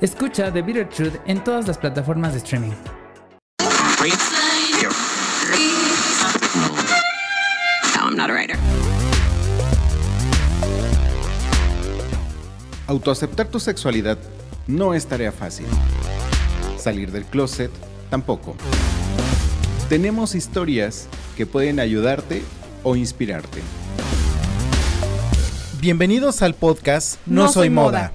Escucha The Bitter Truth en todas las plataformas de streaming. Autoaceptar tu sexualidad no es tarea fácil. Salir del closet tampoco. Tenemos historias que pueden ayudarte o inspirarte. Bienvenidos al podcast No, Soy, moda.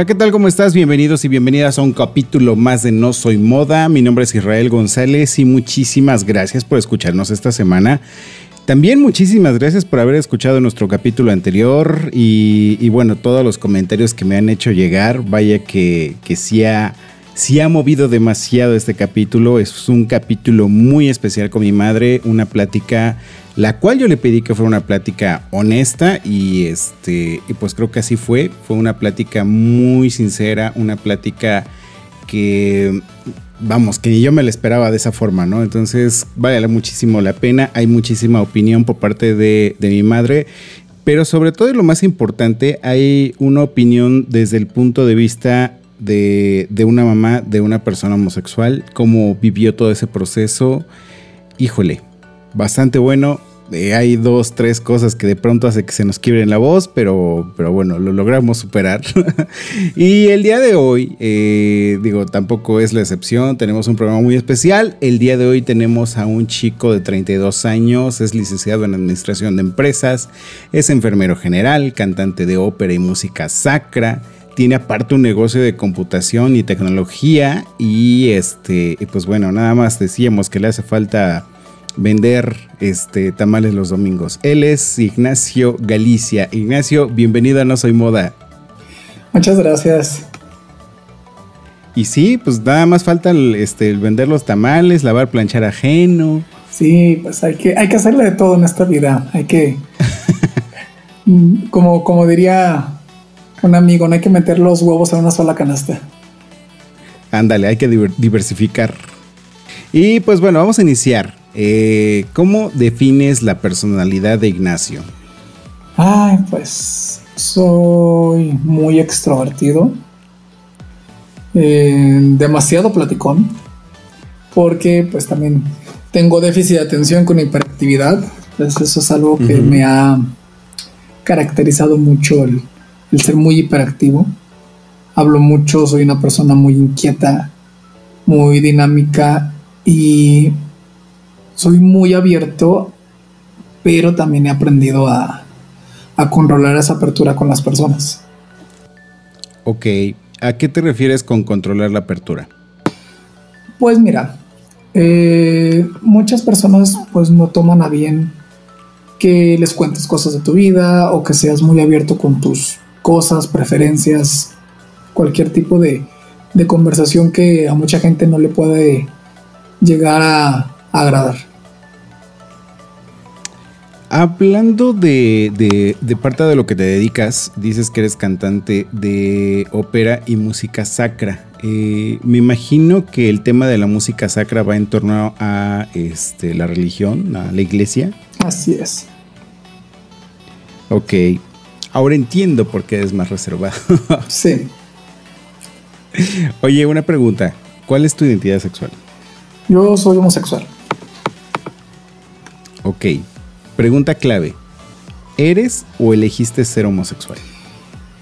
Hola, ¿qué tal? ¿Cómo estás? Bienvenidos y bienvenidas a un capítulo más de No Soy Moda. Mi nombre es Israel González y muchísimas gracias por escucharnos esta semana. También muchísimas gracias por haber escuchado nuestro capítulo anterior y, bueno, todos los comentarios que me han hecho llegar. Vaya que, que sí ha ha movido demasiado este capítulo. Es un capítulo muy especial con mi madre, una plática la cual yo le pedí que fuera una plática honesta y este y pues creo que así fue. Fue una plática muy sincera, una plática que vamos, que ni yo me la esperaba de esa forma, ¿no? Entonces vale muchísimo la pena. Hay muchísima opinión por parte de, de mi madre. Pero sobre todo y lo más importante, hay una opinión desde el punto de vista de, una mamá, de una persona homosexual, cómo vivió todo ese proceso. Híjole, bastante bueno. Hay dos, tres cosas que de pronto hace que se nos quiebren la voz, pero, pero bueno, lo logramos superar. y el día de hoy, eh, digo, tampoco es la excepción, tenemos un programa muy especial. El día de hoy tenemos a un chico de 32 años, es licenciado en Administración de Empresas, es enfermero general, cantante de ópera y música sacra tiene aparte un negocio de computación y tecnología y este pues bueno nada más decíamos que le hace falta vender este tamales los domingos él es Ignacio Galicia Ignacio bienvenido a No Soy Moda muchas gracias y sí pues nada más falta el, este, vender los tamales lavar planchar ajeno sí pues hay que hay que hacerle de todo en esta vida hay que como como diría un amigo, no hay que meter los huevos en una sola canasta. Ándale, hay que diversificar. Y pues bueno, vamos a iniciar. Eh, ¿Cómo defines la personalidad de Ignacio? Ay, pues soy muy extrovertido. Eh, demasiado platicón. Porque pues también tengo déficit de atención con hiperactividad. Entonces eso es algo que me ha caracterizado mucho el, el ser muy hiperactivo. Hablo mucho, soy una persona muy inquieta, muy dinámica y soy muy abierto, pero también he aprendido a, controlar esa apertura con las personas. Ok, ¿a qué te refieres con controlar la apertura? Pues mira, eh, muchas personas pues no toman a bien que les cuentes cosas de tu vida o que seas muy abierto con tus cosas, preferencias, cualquier tipo de, conversación que a mucha gente no le puede llegar a, agradar. Hablando de, de, parte de lo que te dedicas, dices que eres cantante de ópera y música sacra. Eh, me imagino que el tema de la música sacra va en torno a este, la religión, a la iglesia. Así es. Ok. Ahora entiendo por qué es más reservado. sí. Oye, una pregunta. ¿Cuál es tu identidad sexual? Yo soy homosexual. Ok. Pregunta clave. ¿Eres o elegiste ser homosexual?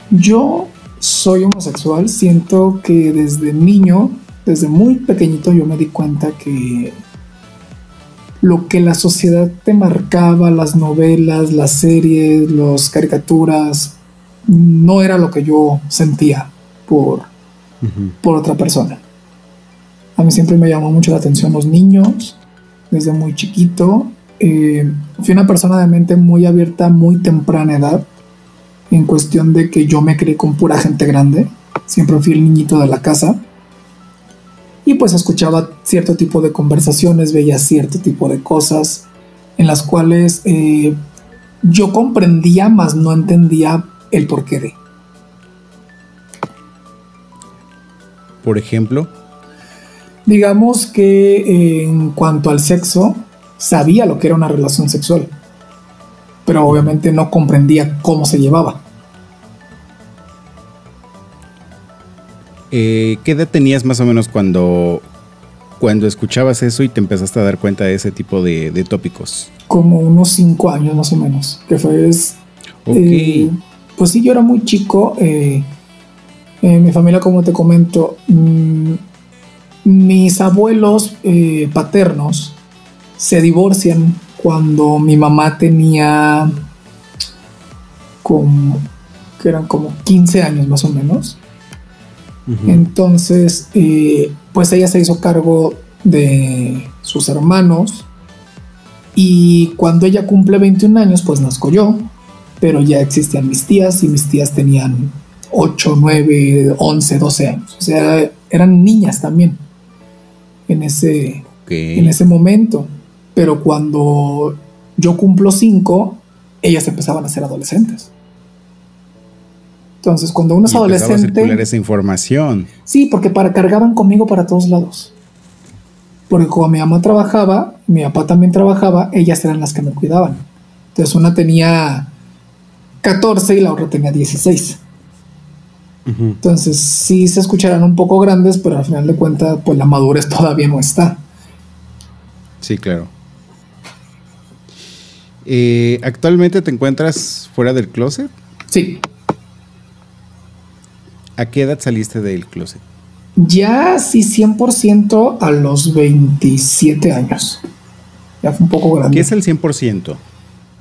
Yo soy homosexual. Siento que desde niño, desde muy pequeñito, yo me di cuenta que lo que la sociedad te marcaba, las novelas, las series, las caricaturas, no era lo que yo sentía por, por otra persona. A mí siempre me llamó mucho la atención los niños, desde muy chiquito. Eh, fui una persona de mente muy abierta, muy temprana edad, en cuestión de que yo me crié con pura gente grande. Siempre fui el niñito de la casa y pues escuchaba cierto tipo de conversaciones, veía cierto tipo de cosas en las cuales eh, yo comprendía, mas no entendía el porqué de. Por ejemplo. Digamos que eh, en cuanto al sexo, sabía lo que era una relación sexual, pero obviamente no comprendía cómo se llevaba. Eh, ¿Qué edad tenías más o menos cuando, cuando escuchabas eso y te empezaste a dar cuenta de ese tipo de, tópicos? Como unos cinco años más o menos, que fue... Eh, pues sí, yo era muy chico. Eh, mi familia, como te comento, mm, mis abuelos paternos se divorcian cuando mi mamá tenía como que eran como 15 años más o menos. Entonces, eh, pues ella se hizo cargo de sus hermanos y cuando ella cumple 21 años, pues nazco yo, pero ya existían mis tías y mis tías tenían 8, 9, 11, 12 años. O sea, eran niñas también en ese, en ese momento. Pero cuando yo cumplo 5, ellas empezaban a ser adolescentes. Entonces, cuando uno es adolescente. A esa información. Sí, porque para, cargaban conmigo para todos lados. Porque cuando mi mamá trabajaba, mi papá también trabajaba, ellas eran las que me cuidaban. Entonces, una tenía 14 y la otra tenía 16. Entonces, sí se escucharán un poco grandes, pero al final de cuentas, pues la madurez todavía no está. Sí, claro. Eh, ¿Actualmente te encuentras fuera del closet? Sí. ¿A qué edad saliste del closet? Ya sí 100% a los 27 años. Ya fue un poco grande. ¿Qué es el 100%?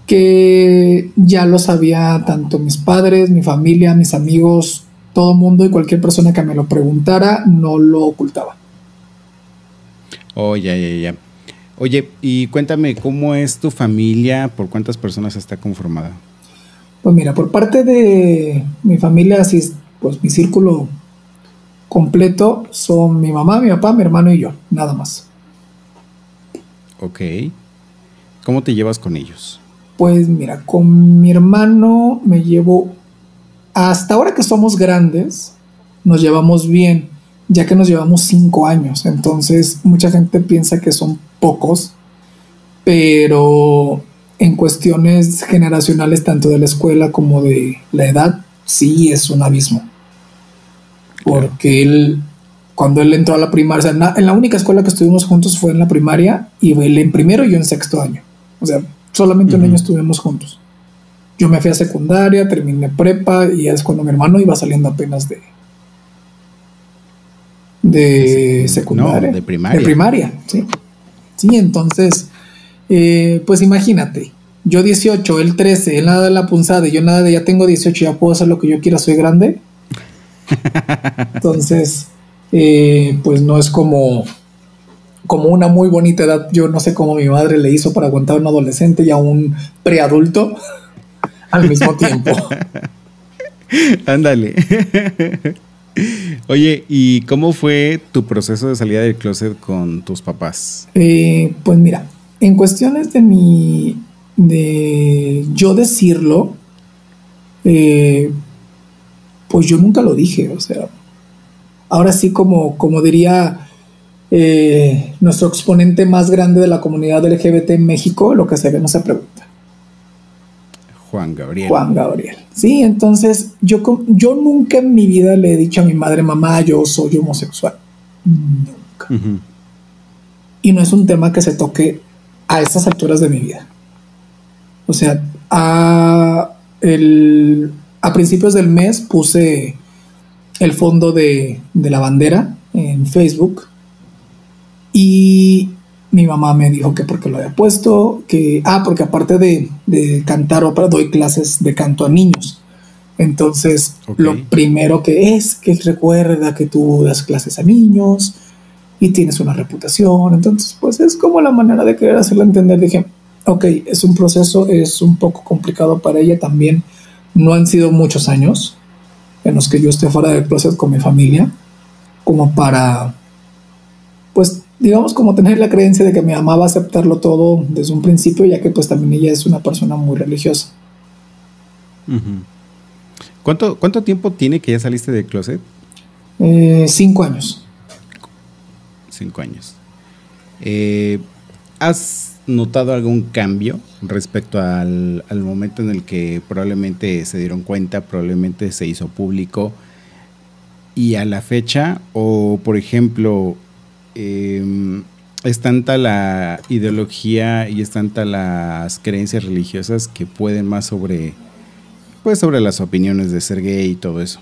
Que ya lo sabía tanto mis padres, mi familia, mis amigos, todo mundo y cualquier persona que me lo preguntara, no lo ocultaba. Oh, ya, ya, ya. Oye, y cuéntame, ¿cómo es tu familia? ¿Por cuántas personas está conformada? Pues mira, por parte de mi familia, sí pues mi círculo completo son mi mamá, mi papá, mi hermano y yo, nada más. Ok. ¿Cómo te llevas con ellos? Pues mira, con mi hermano me llevo, hasta ahora que somos grandes, nos llevamos bien, ya que nos llevamos cinco años, entonces mucha gente piensa que son pocos, pero en cuestiones generacionales, tanto de la escuela como de la edad, sí es un abismo. Porque él, cuando él entró a la primaria, en, la, única escuela que estuvimos juntos fue en la primaria y él en primero y yo en sexto año. O sea, solamente un año estuvimos juntos. Yo me fui a secundaria, terminé prepa y es cuando mi hermano iba saliendo apenas de, de secundaria. de primaria. De primaria, sí. Sí, entonces, eh, pues imagínate, yo 18, él 13, él nada de la punzada y yo nada de ya tengo 18, ya puedo hacer lo que yo quiera, soy grande. Entonces, eh, pues no es como, como una muy bonita edad. Yo no sé cómo mi madre le hizo para aguantar a un adolescente y a un preadulto al mismo tiempo. Ándale. Oye, ¿y cómo fue tu proceso de salida del closet con tus papás? Eh, pues mira, en cuestiones de mi de yo decirlo, eh, pues yo nunca lo dije, o sea, ahora sí como, como diría eh, nuestro exponente más grande de la comunidad LGBT en México, lo que se ve no se pregunta. Juan Gabriel. Juan Gabriel. Sí, entonces yo, yo nunca en mi vida le he dicho a mi madre, mamá, yo soy homosexual. Nunca. Y no es un tema que se toque a estas alturas de mi vida. O sea, a, el, a principios del mes puse el fondo de, de la bandera en Facebook y mi mamá me dijo que porque lo había puesto, que, ah, porque aparte de, de cantar ópera, doy clases de canto a niños. Entonces, lo primero que es que recuerda que tú das clases a niños y tienes una reputación. Entonces, pues es como la manera de querer hacerla entender. Dije, ok, es un proceso, es un poco complicado para ella también. No han sido muchos años en los que yo esté fuera del proceso con mi familia, como para, digamos, como tener la creencia de que mi mamá va a aceptarlo todo desde un principio, ya que pues también ella es una persona muy religiosa. ¿Cuánto, ¿Cuánto tiempo tiene que ya saliste del closet? Eh, cinco años. Cinco años. Eh, ¿Has notado algún cambio respecto al, al, momento en el que probablemente se dieron cuenta, probablemente se hizo público y a la fecha? O, por ejemplo, eh, es tanta la ideología y es tanta las creencias religiosas que pueden más sobre, pues sobre las opiniones de ser gay y todo eso.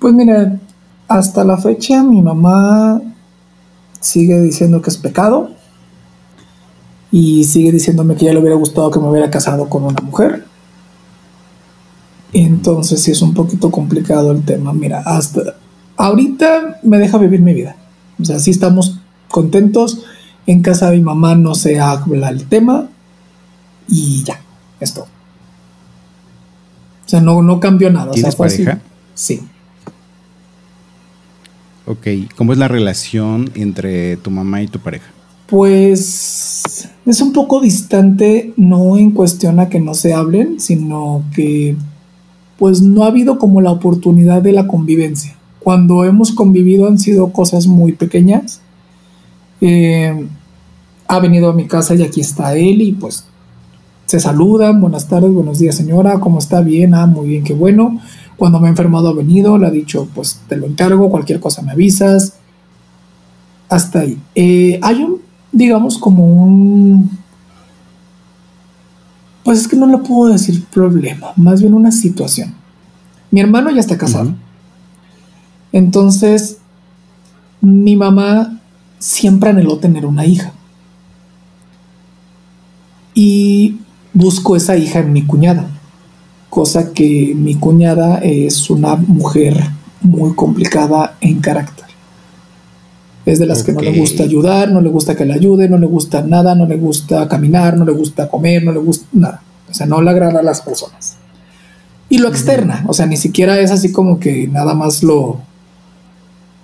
Pues mira, hasta la fecha mi mamá sigue diciendo que es pecado y sigue diciéndome que ya le hubiera gustado que me hubiera casado con una mujer. Entonces sí es un poquito complicado el tema. Mira, hasta ahorita me deja vivir mi vida. O sea, sí estamos contentos. En casa de mi mamá no se habla el tema. Y ya, esto. O sea, no, no cambió nada. ¿Tienes pareja? Sí. Ok, ¿cómo es la relación entre tu mamá y tu pareja? Pues es un poco distante, no en cuestión a que no se hablen, sino que pues no ha habido como la oportunidad de la convivencia cuando hemos convivido han sido cosas muy pequeñas. Eh, ha venido a mi casa y aquí está él y pues se saludan, buenas tardes, buenos días señora, ¿cómo está? Bien, ah, muy bien, qué bueno. Cuando me ha enfermado ha venido, le ha dicho, pues te lo encargo, cualquier cosa me avisas. Hasta ahí. Eh, hay un, digamos, como un... Pues es que no le puedo decir problema, más bien una situación. Mi hermano ya está casado. Entonces, mi mamá siempre anheló tener una hija. Y busco esa hija en mi cuñada, cosa que mi cuñada es una mujer muy complicada en carácter. Es de las que no le gusta ayudar, no le gusta que le ayude, no le gusta nada, no le gusta caminar, no le gusta comer, no le gusta nada. O sea, no le agrada a las personas. Y lo externa, o sea, ni siquiera es así como que nada más lo,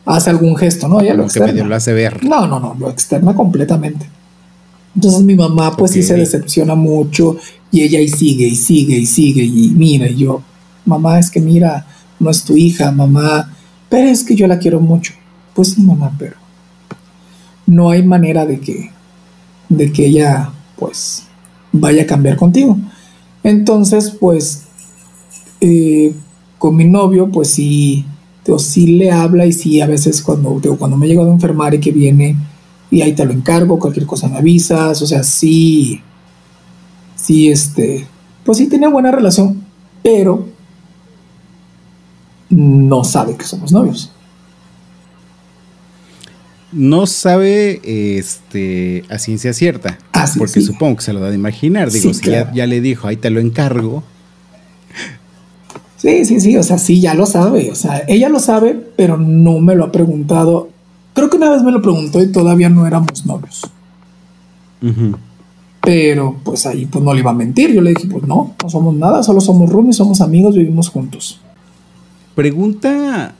hace algún gesto, ¿no? Ella lo externa. lo hace ver. No, no, no, lo externa completamente. Entonces mi mamá pues sí se decepciona mucho y ella y sigue y sigue y sigue y mira y yo, mamá es que mira, no es tu hija, mamá, pero es que yo la quiero mucho. Pues sí, mamá, pero no hay manera de que de que ella pues vaya a cambiar contigo. Entonces pues eh, con mi novio pues sí o sí le habla y sí a veces cuando, cuando me he llegado a enfermar y que viene y ahí te lo encargo, cualquier cosa me avisas, o sea, sí, sí, este, pues sí tiene buena relación, pero no sabe que somos novios. No sabe este, a ciencia cierta. porque supongo que se lo da de imaginar. Digo, si ya, ya, le dijo, ahí te lo encargo, Sí, sí, sí, o sea, sí, ya lo sabe, o sea, ella lo sabe, pero no me lo ha preguntado. Creo que una vez me lo preguntó y todavía no éramos novios. Pero pues ahí pues no le iba a mentir, yo le dije, pues no, no somos nada, solo somos roomies, somos amigos, vivimos juntos. Pregunta,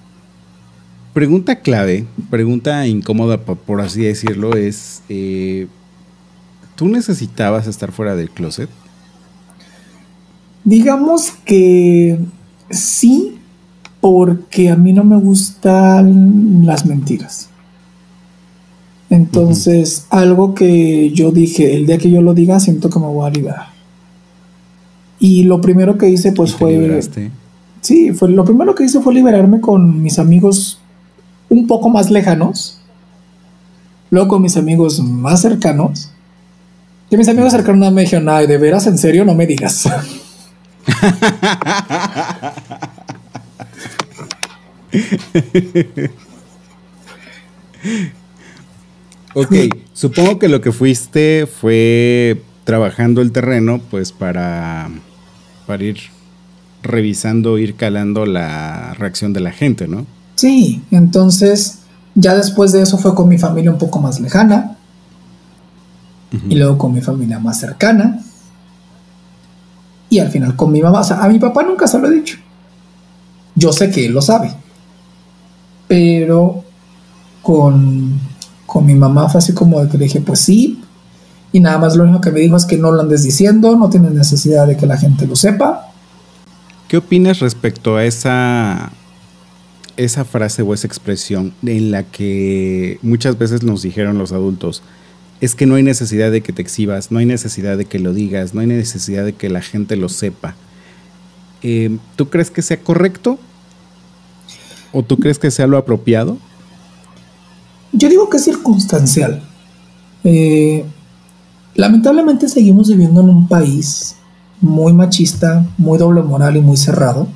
pregunta clave, pregunta incómoda por así decirlo, es, eh, ¿tú necesitabas estar fuera del closet? Digamos que Sí, porque a mí no me gustan las mentiras. Entonces, algo que yo dije, el día que yo lo diga, siento que me voy a liberar. Y lo primero que hice, pues fue. Sí, fue, lo primero que hice fue liberarme con mis amigos un poco más lejanos. Luego con mis amigos más cercanos. Que mis amigos cercanos me dijeron, ay, de veras, en serio, no me digas. ok, supongo que lo que fuiste fue trabajando el terreno, pues para, para ir revisando, ir calando la reacción de la gente, ¿no? Sí, entonces ya después de eso fue con mi familia un poco más lejana. Y luego con mi familia más cercana y al final con mi mamá. O sea, a mi papá nunca se lo he dicho. Yo sé que él lo sabe, pero con, con mi mamá fue así como de que le dije, pues sí, y nada más lo único que me dijo es que no lo andes diciendo, no tienes necesidad de que la gente lo sepa. ¿Qué opinas respecto a esa esa frase o esa expresión en la que muchas veces nos dijeron los adultos, es que no hay necesidad de que te exhibas, no hay necesidad de que lo digas, no hay necesidad de que la gente lo sepa. Eh, ¿Tú crees que sea correcto? ¿O tú crees que sea lo apropiado? Yo digo que es circunstancial. Eh, lamentablemente seguimos viviendo en un país muy machista, muy doble moral y muy cerrado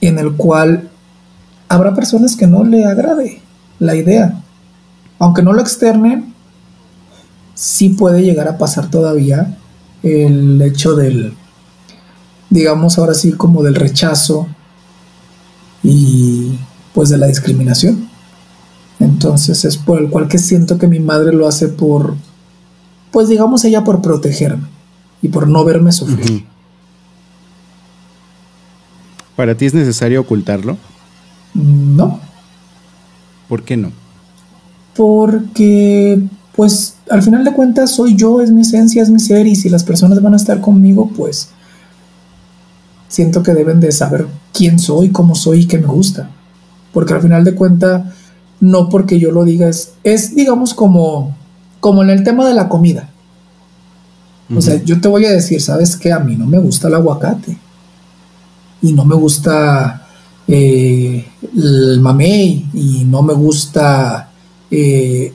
en el cual habrá personas que no le agrade la idea. Aunque no lo externen, sí puede llegar a pasar todavía el hecho del, digamos ahora sí, como del rechazo y pues de la discriminación. Entonces es por el cual que siento que mi madre lo hace por, pues digamos ella por protegerme y por no verme sufrir. ¿Para ti es necesario ocultarlo? No. ¿Por qué no? Porque, pues, al final de cuentas soy yo, es mi esencia, es mi ser, y si las personas van a estar conmigo, pues, siento que deben de saber quién soy, cómo soy y qué me gusta. Porque al final de cuentas, no porque yo lo diga, es, es digamos, como, como en el tema de la comida. O sea, yo te voy a decir, ¿sabes qué? A mí no me gusta el aguacate y no me gusta eh, el mamey y no me gusta eh,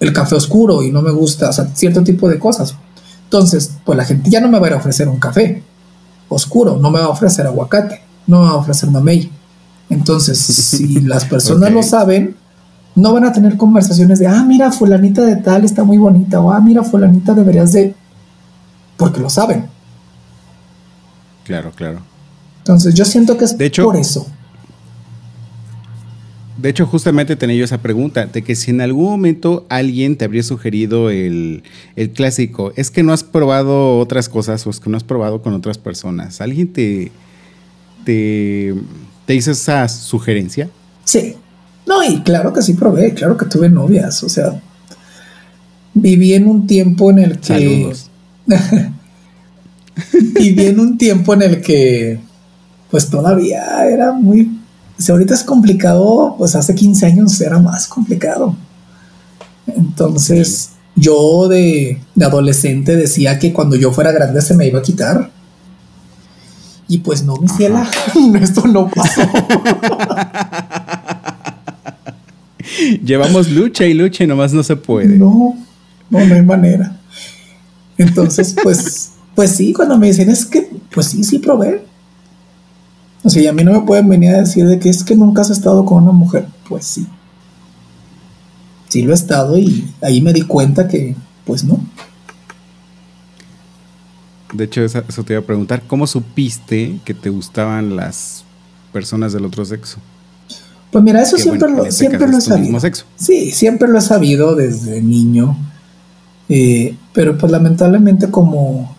el café oscuro y no me gusta, o sea, cierto tipo de cosas. Entonces, pues la gente ya no me va a ofrecer un café oscuro, no me va a ofrecer aguacate, no me va a ofrecer mamey. Entonces, si las personas lo saben, no van a tener conversaciones de, ah, mira, fulanita de tal está muy bonita, o ah, mira, fulanita deberías de... Porque lo saben. Claro, claro. Entonces yo siento que es por eso. De hecho, justamente tenía yo esa pregunta, de que si en algún momento alguien te habría sugerido el, clásico, es que no has probado otras cosas o es que no has probado con otras personas, ¿alguien te, te, te hizo esa sugerencia? Sí. No, y claro que sí probé, claro que tuve novias, o sea, viví en un tiempo en el que... viví en un tiempo en el que pues todavía era muy... Si ahorita es complicado, pues hace 15 años era más complicado. Entonces, yo de, adolescente decía que cuando yo fuera grande se me iba a quitar. Y pues no, mi ciela, esto no pasó. Llevamos lucha y lucha y nomás no se puede. No, no, no hay manera. Entonces, pues, pues sí, cuando me dicen es que, pues sí, sí probé. O sea, y a mí no me pueden venir a decir de que es que nunca has estado con una mujer. Pues sí. Sí lo he estado y ahí me di cuenta que, pues no. De hecho, eso, te iba a preguntar. ¿Cómo supiste que te gustaban las personas del otro sexo? Pues mira, eso siempre, lo, este siempre lo he sabido. Sí, siempre lo he sabido desde niño. Eh, pero pues lamentablemente como,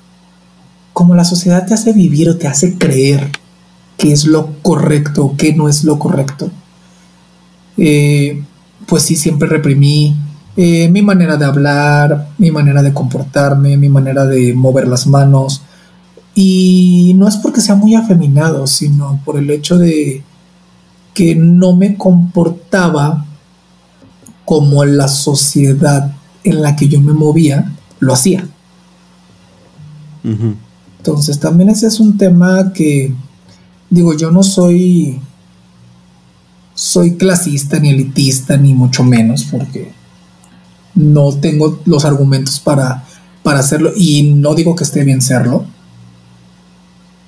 como la sociedad te hace vivir o te hace creer qué es lo correcto, qué no es lo correcto. Eh, pues sí, siempre reprimí eh, mi manera de hablar, mi manera de comportarme, mi manera de mover las manos. Y no es porque sea muy afeminado, sino por el hecho de que no me comportaba como la sociedad en la que yo me movía lo hacía. Entonces también ese es un tema que digo, yo no soy soy clasista ni elitista ni mucho menos porque no tengo los argumentos para, para hacerlo y no digo que esté bien serlo,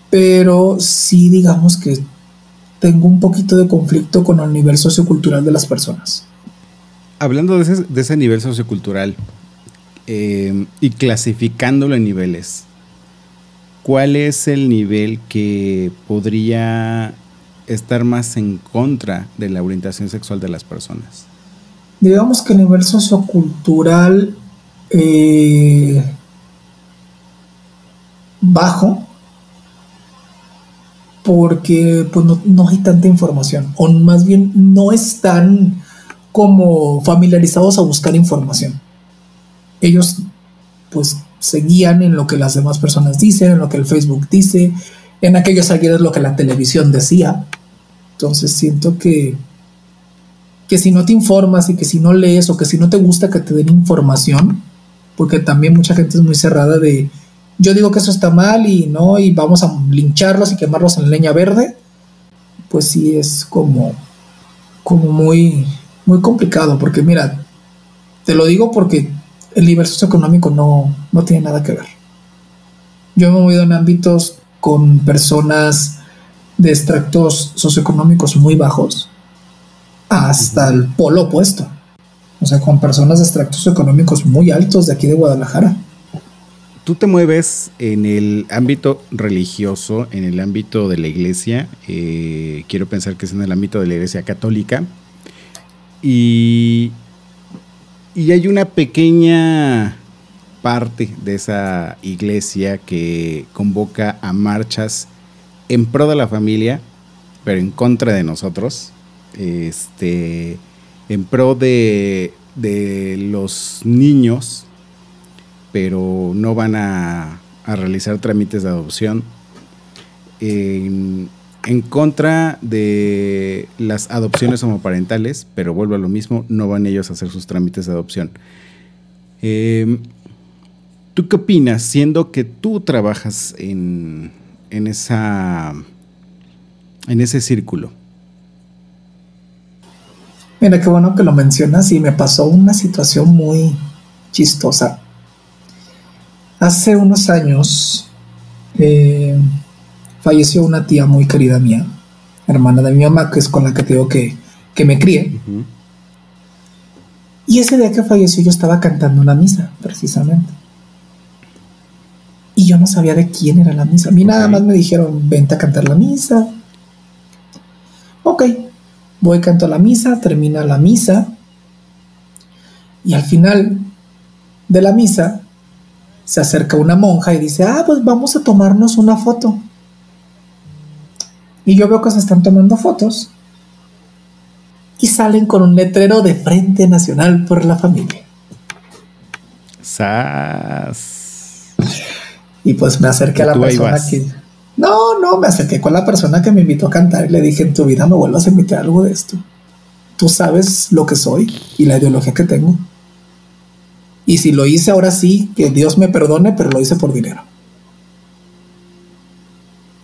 pero sí digamos que tengo un poquito de conflicto con el nivel sociocultural de las personas. Hablando de ese, nivel sociocultural eh, y clasificándolo en niveles, ¿cuál es el nivel que podría estar más en contra de la orientación sexual de las personas? Digamos que el nivel sociocultural eh, bajo, porque pues, no, hay tanta información, o más bien no están como familiarizados a buscar información. Ellos pues seguían en lo que las demás personas dicen, en lo que el Facebook dice, en aquellos ayer lo que la televisión decía. Entonces siento que, que si no te informas y que si no lees o que si no te gusta que te den información, porque también mucha gente es muy cerrada de yo digo que eso está mal y no, y vamos a lincharlos y quemarlos en leña verde, pues sí es como, como muy, muy complicado, porque mira, te lo digo porque el nivel socioeconómico no, no tiene nada que ver. Yo me he movido en ámbitos con personas de extractos socioeconómicos muy bajos hasta el polo opuesto. O sea, con personas de extractos socioeconómicos muy altos de aquí de Guadalajara tú te mueves en el ámbito religioso, en el ámbito de la iglesia, eh, quiero pensar que es en el ámbito de la iglesia católica, y, y hay una pequeña parte de esa iglesia que convoca a marchas en pro de la familia, pero en contra de nosotros, este, en pro de, de los niños pero no van a, realizar trámites de adopción. Contra de las adopciones homoparentales, pero vuelvo a lo mismo, no van ellos a hacer sus trámites de adopción. Em, ¿Tú qué opinas, siendo que tú trabajas en, en, esa, en ese círculo? Mira, qué bueno que lo mencionas y me pasó una situación muy chistosa. Hace unos años eh, falleció una tía muy querida mía, hermana de mi mamá, que es con la que tengo que, que me crié. Y ese día que falleció yo estaba cantando una misa, precisamente. Y yo no sabía de quién era la misa. A mí nada más me dijeron, vente a cantar la misa. Ok, voy, canto la misa, termina la misa. Y al final de la misa se acerca una monja y dice, ah, pues vamos a tomarnos una foto. Y yo veo que se están tomando fotos y salen con un letrero de Frente Nacional por la Familia. ¡Sas! Y pues me acerqué a la persona que... No, no, me acerqué con la persona que me invitó a cantar y le dije, en tu vida me vuelvas a invitar algo de esto. Tú sabes lo que soy y la ideología que tengo. Y si lo hice ahora sí, que Dios me perdone, pero lo hice por dinero.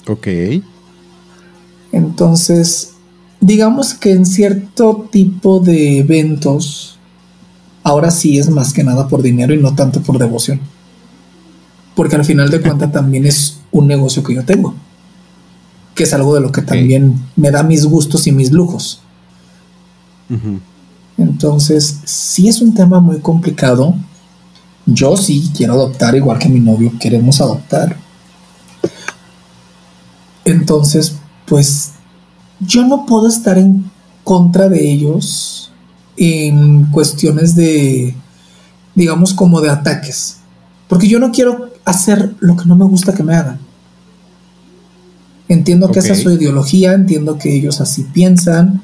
Ok. Entonces, digamos que en cierto tipo de eventos, ahora sí es más que nada por dinero y no tanto por devoción. Porque al final de cuentas también es un negocio que yo tengo. Que es algo de lo que también me da mis gustos y mis lujos. Entonces, sí es un tema muy complicado. Yo sí quiero adoptar, igual que mi novio, queremos adoptar. Entonces, pues yo no puedo estar en contra de ellos en cuestiones de, digamos, como de ataques. Porque yo no quiero hacer lo que no me gusta que me hagan. Entiendo que esa es su ideología, entiendo que ellos así piensan,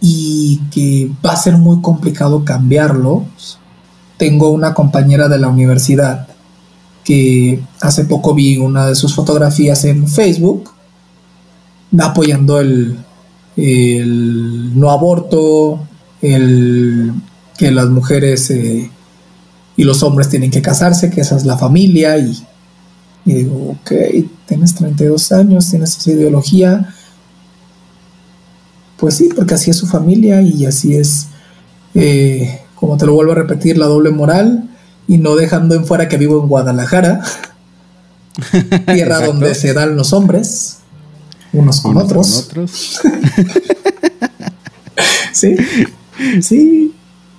y que va a ser muy complicado cambiarlo. Tengo una compañera de la universidad que hace poco vi una de sus fotografías en Facebook apoyando el, el no aborto, el que las mujeres eh, y los hombres tienen que casarse, que esa es la familia y, y digo, ok, tienes 32 años, tienes esa ideología, pues sí, porque así es su familia y así es eh, como te lo vuelvo a repetir, la doble moral y no dejando en fuera que vivo en Guadalajara, tierra donde se dan los hombres, unos con otros. Con otros. sí, sí,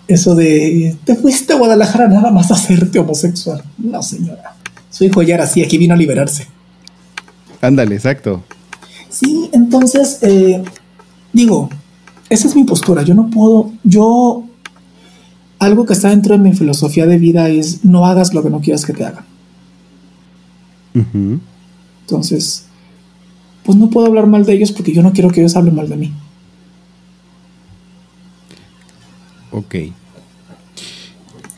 eso de te fuiste a Guadalajara nada más a hacerte homosexual. No, señora. Su hijo ya era así, aquí vino a liberarse. Ándale, exacto. Sí, entonces, eh, digo, esa es mi postura. Yo no puedo, yo, algo que está dentro de mi filosofía de vida es no hagas lo que no quieras que te hagan. Entonces, pues no puedo hablar mal de ellos porque yo no quiero que ellos hablen mal de mí. Ok.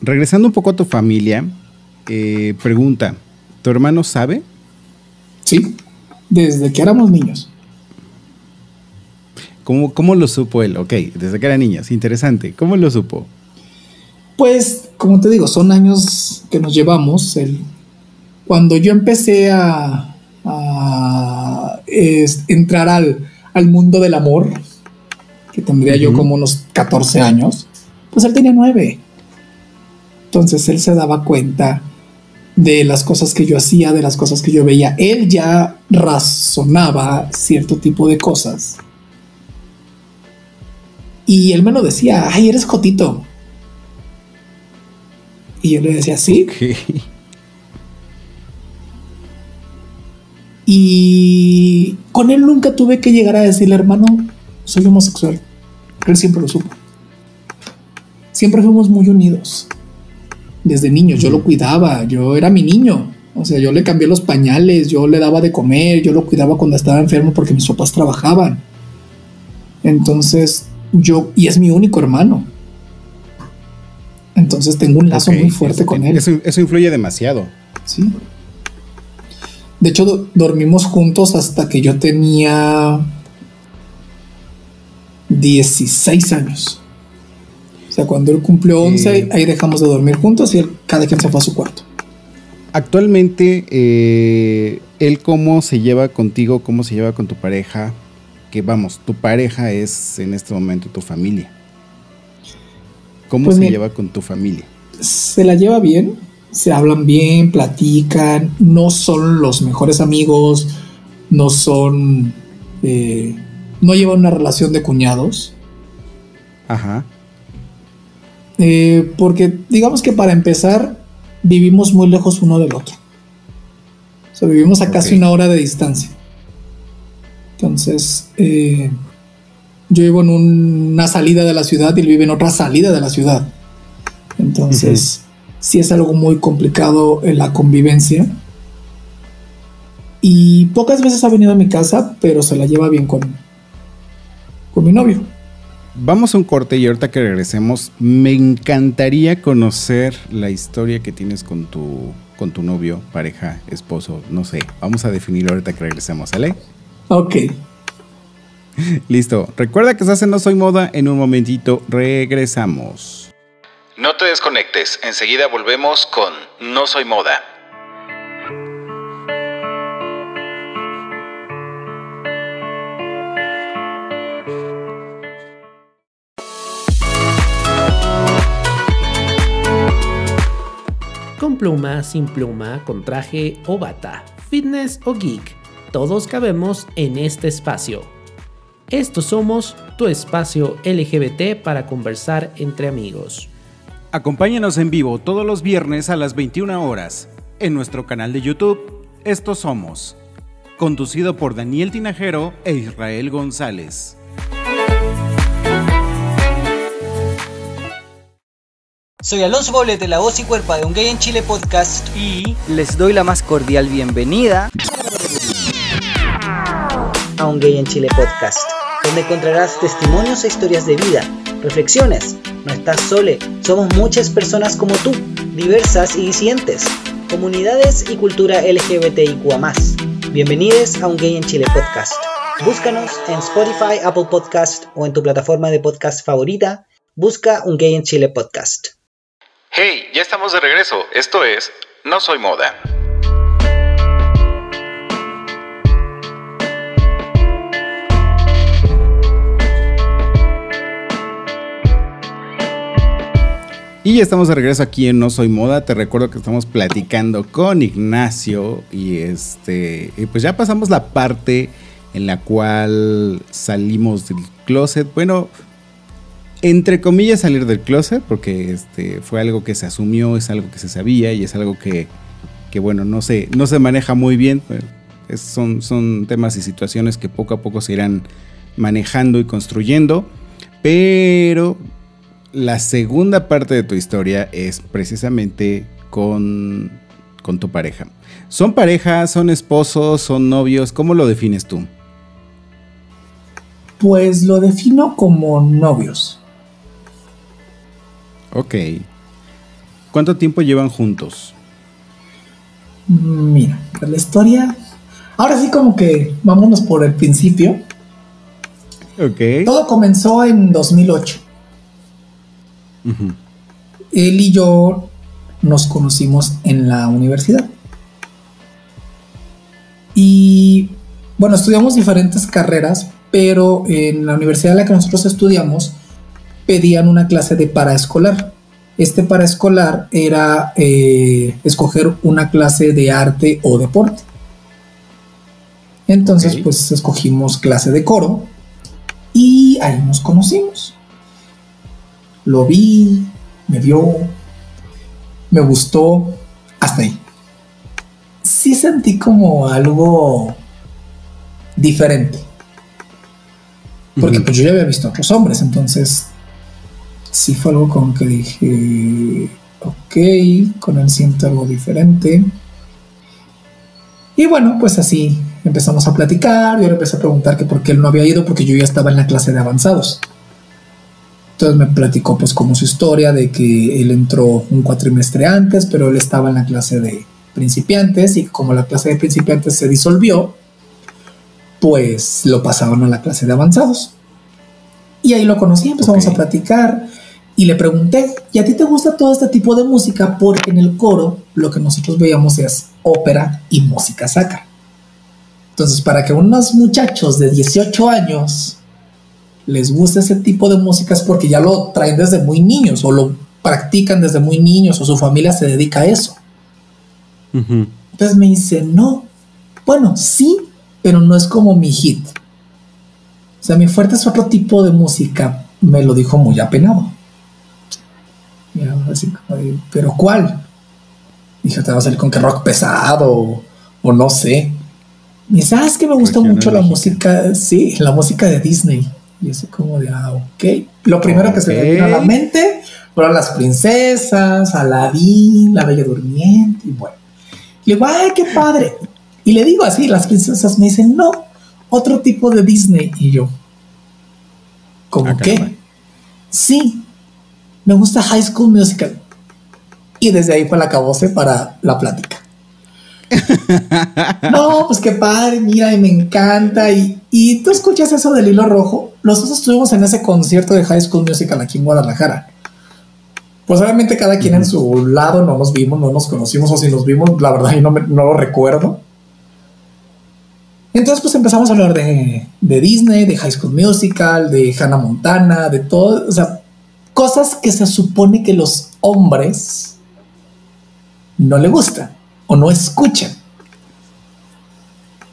Regresando un poco a tu familia, eh, pregunta, ¿tu hermano sabe? Sí, desde que éramos niños. ¿Cómo, ¿Cómo, lo supo él? Ok, desde que era niño, es interesante. ¿Cómo lo supo? Pues, como te digo, son años que nos llevamos. El, cuando yo empecé a, entrar al, al, mundo del amor, que tendría yo como unos 14 años, pues él tenía 9. Entonces él se daba cuenta de las cosas que yo hacía, de las cosas que yo veía. Él ya razonaba cierto tipo de cosas. Y él me lo decía, ay, eres Jotito. Y yo le decía, sí. Y con él nunca tuve que llegar a decirle, hermano, soy homosexual. Él siempre lo supo. Siempre fuimos muy unidos desde niño, yo lo cuidaba, yo era mi niño. O sea, yo le cambié los pañales, yo le daba de comer, yo lo cuidaba cuando estaba enfermo porque mis papás trabajaban. Entonces, yo, y es mi único hermano. Entonces tengo un lazo muy fuerte con él. Eso, influye demasiado. Sí. De hecho, dormimos juntos hasta que yo tenía 16 años. O sea, cuando él cumplió 11, eh, ahí dejamos de dormir juntos y él, cada quien se fue a su cuarto. Actualmente, eh, ¿él cómo se lleva contigo? ¿Cómo se lleva con tu pareja? Que vamos, tu pareja es en este momento tu familia. ¿Cómo pues se lleva con tu familia? Se la lleva bien, se hablan bien, platican, no son los mejores amigos, no son... Eh, no llevan una relación de cuñados. Ajá. Eh, porque digamos que para empezar, vivimos muy lejos uno del otro. O sea, vivimos a casi una hora de distancia. Entonces, eh, yo vivo en una salida de la ciudad y él vive en otra salida de la ciudad. Entonces, sí es algo muy complicado en la convivencia. Y pocas veces ha venido a mi casa, pero se la lleva bien con, con mi novio. Vamos a un corte y ahorita que regresemos, me encantaría conocer la historia que tienes con tu, con tu novio, pareja, esposo, no sé. Vamos a definirlo ahorita que regresemos, ¿sale? Ok. Listo. Recuerda que estás en No Soy Moda. En un momentito regresamos. No te desconectes. Enseguida volvemos con No Soy Moda. pluma, sin pluma, con traje o bata, fitness o geek, todos cabemos en este espacio. Estos somos tu espacio LGBT para conversar entre amigos. Acompáñanos en vivo todos los viernes a las 21 horas en nuestro canal de YouTube Estos Somos, conducido por Daniel Tinajero e Israel González. Soy Alonso Poblete, la voz y cuerpo de Un Gay en Chile podcast y les doy la más cordial bienvenida a Un Gay en Chile podcast, donde encontrarás testimonios e historias de vida, reflexiones. No estás sole, somos muchas personas como tú, diversas y disidentes, comunidades y cultura LGBTIQA+. Bienvenidos a Un Gay en Chile podcast. Búscanos en Spotify, Apple Podcast o en tu plataforma de podcast favorita. Busca Un Gay en Chile podcast. Hey, ya estamos de regreso. Esto es No Soy Moda. Y ya estamos de regreso aquí en No Soy Moda. Te recuerdo que estamos platicando con Ignacio y este, pues ya pasamos la parte en la cual salimos del closet. Bueno, entre comillas salir del closet porque este fue algo que se asumió, es algo que se sabía y es algo que, que bueno, no se, no se maneja muy bien. son, son temas y situaciones que poco a poco se irán manejando y construyendo. Pero la segunda parte de tu historia es precisamente con, con tu pareja. ¿Son parejas, son esposos, son novios? ¿Cómo lo defines tú? Pues lo defino como novios. Ok. ¿Cuánto tiempo llevan juntos? Mira, la historia. Ahora sí, como que vámonos por el principio. Ok. Todo comenzó en 2008. Él y yo nos conocimos en la universidad. Y bueno, estudiamos diferentes carreras, pero en la universidad en la que nosotros estudiamos pedían una clase de paraescolar. Este paraescolar era eh, escoger una clase de arte o deporte. Entonces, pues escogimos clase de coro y ahí nos conocimos lo vi, me vio, me gustó, hasta ahí. Sí sentí como algo diferente. Porque pues yo ya había visto a otros hombres, entonces sí fue algo como que dije, ok, con él siento algo diferente. Y bueno, pues así empezamos a platicar, yo le empecé a preguntar que por qué él no había ido, porque yo ya estaba en la clase de avanzados. Entonces me platicó pues como su historia de que él entró un cuatrimestre antes, pero él estaba en la clase de principiantes y como la clase de principiantes se disolvió, pues lo pasaron a la clase de avanzados. Y ahí lo conocí, empezamos a platicar y le pregunté, ¿y a ti te gusta todo este tipo de música? Porque en el coro lo que nosotros veíamos es ópera y música sacra. Entonces, para que unos muchachos de 18 años les gusta ese tipo de músicas porque ya lo traen desde muy niños o lo practican desde muy niños o su familia se dedica a eso. Entonces me dice, no, bueno, sí, pero no es como mi hit. O sea, mi fuerte es otro tipo de música. Me lo dijo muy apenado. pero ¿cuál? Dije, te va a salir con que rock pesado o, no sé. Me dice, ah, es que me gusta mucho la música, sí, la música de Disney. Y así como de, ah, ok. Lo primero que se me vino a la mente fueron las princesas, Aladín, la Bella Durmiente, y bueno. Le digo, ay, qué padre. Y le digo así, las princesas me dicen, no, otro tipo de Disney. Y yo, ¿cómo ah, qué? Sí, me gusta High School Musical. Y desde ahí fue la cabose para la plática. No, pues qué padre, mira, y me encanta. Y, y tú escuchas eso del hilo rojo. Nosotros estuvimos en ese concierto de High School Musical aquí en Guadalajara. Pues obviamente cada quien en su lado no nos vimos, no nos conocimos, o si nos vimos, la verdad yo no, no lo recuerdo. Entonces pues empezamos a hablar de, de Disney, de High School Musical, de Hannah Montana, de todo, o sea, cosas que se supone que los hombres no le gustan o no escuchan.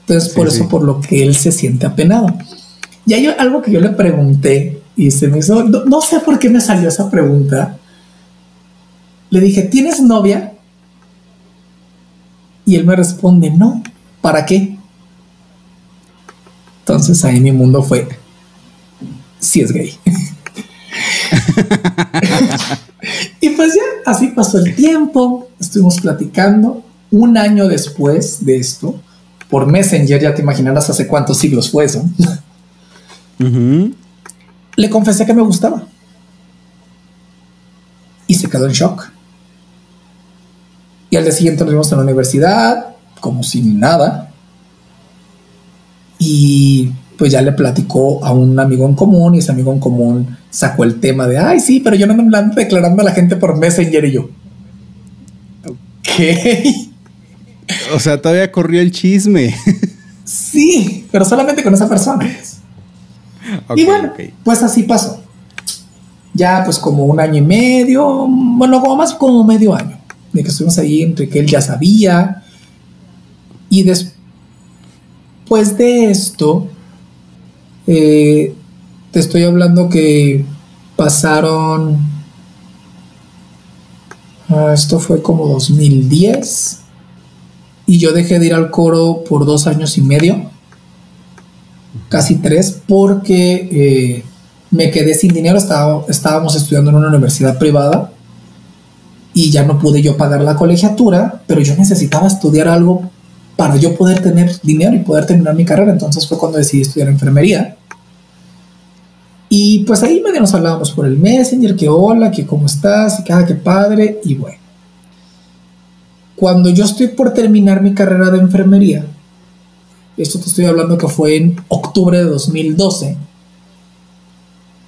Entonces, por eso, por lo que él se siente apenado. Y hay algo que yo le pregunté y se me hizo, no, sé por qué me salió esa pregunta. Le dije, ¿tienes novia? Y él me responde, no, ¿para qué? Entonces ahí mi mundo fue, si es gay. y pues ya, así pasó el tiempo, estuvimos platicando un año después de esto, por Messenger, ya te imaginarás hace cuántos siglos fue eso, le confesé que me gustaba. Y se quedó en shock. Y al día siguiente nos vimos en la universidad, como sin nada. Y pues ya le platicó a un amigo en común y ese amigo en común sacó el tema de, ay, sí, pero yo no me ando declarando a la gente por Messenger y yo. ¿Qué? O sea, todavía corrió el chisme. sí, pero solamente con esa persona. y bueno, pues así pasó. ya pues como un año y medio, bueno, como más como medio año, de que estuvimos ahí entre que él ya sabía. Y después de esto, eh, te estoy hablando que pasaron, ah, esto fue como 2010, y yo dejé de ir al coro por dos años y medio, casi tres, porque... Eh, me quedé sin dinero, estábamos estudiando en una universidad privada y ya no pude yo pagar la colegiatura, pero yo necesitaba estudiar algo para yo poder tener dinero y poder terminar mi carrera. Entonces fue cuando decidí estudiar enfermería. Y pues ahí medio nos hablábamos por el Messenger, que hola, que cómo estás, y que ah, padre, y bueno. Cuando yo estoy por terminar mi carrera de enfermería, esto te estoy hablando que fue en octubre de 2012,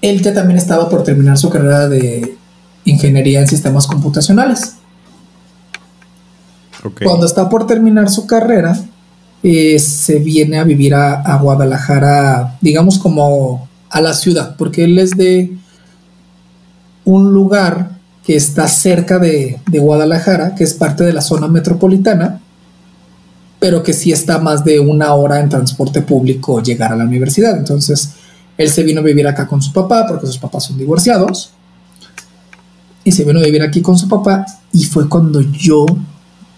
él ya también estaba por terminar su carrera de ingeniería en sistemas computacionales. Cuando está por terminar su carrera, eh, se viene a vivir a, Guadalajara, digamos como a la ciudad, porque él es de un lugar que está cerca de, de, Guadalajara, que es parte de la zona metropolitana, pero que sí está más de una hora en transporte público llegar a la universidad. Entonces, él se vino a vivir acá con su papá porque sus papás son divorciados. Y se vino a vivir aquí con su papá y fue cuando yo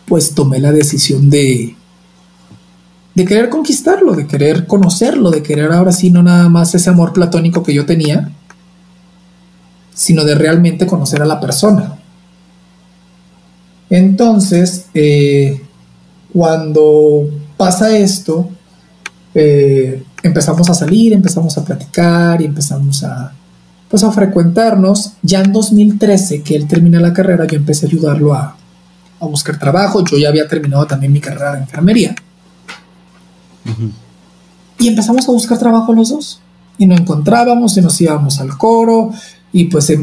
pues tomé la decisión de de querer conquistarlo, de querer conocerlo, de querer ahora sí no nada más ese amor platónico que yo tenía, sino de realmente conocer a la persona. Entonces, eh, cuando pasa esto, eh, empezamos a salir, empezamos a platicar y empezamos a, pues a frecuentarnos. Ya en 2013, que él termina la carrera, yo empecé a ayudarlo a, a buscar trabajo. Yo ya había terminado también mi carrera de enfermería. Y empezamos a buscar trabajo los dos. Y nos encontrábamos y nos íbamos al coro. Y pues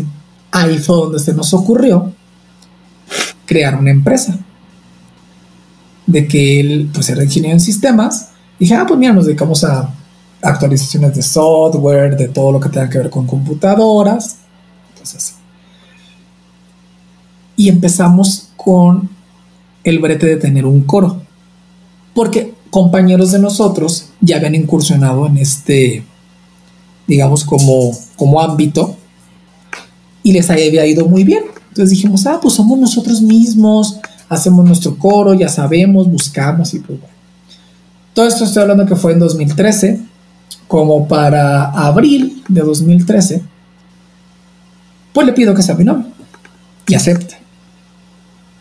ahí fue donde se nos ocurrió crear una empresa. De que él pues era ingeniero en sistemas. Dije, ah, pues mira, nos dedicamos a actualizaciones de software, de todo lo que tenga que ver con computadoras. Entonces, y empezamos con el brete de tener un coro. Porque compañeros de nosotros ya habían incursionado en este, digamos, como, como ámbito y les había ido muy bien. Entonces dijimos, ah, pues somos nosotros mismos, hacemos nuestro coro, ya sabemos, buscamos y pues bueno. Todo esto estoy hablando que fue en 2013 como para abril de 2013, pues le pido que sea mi novio y acepte.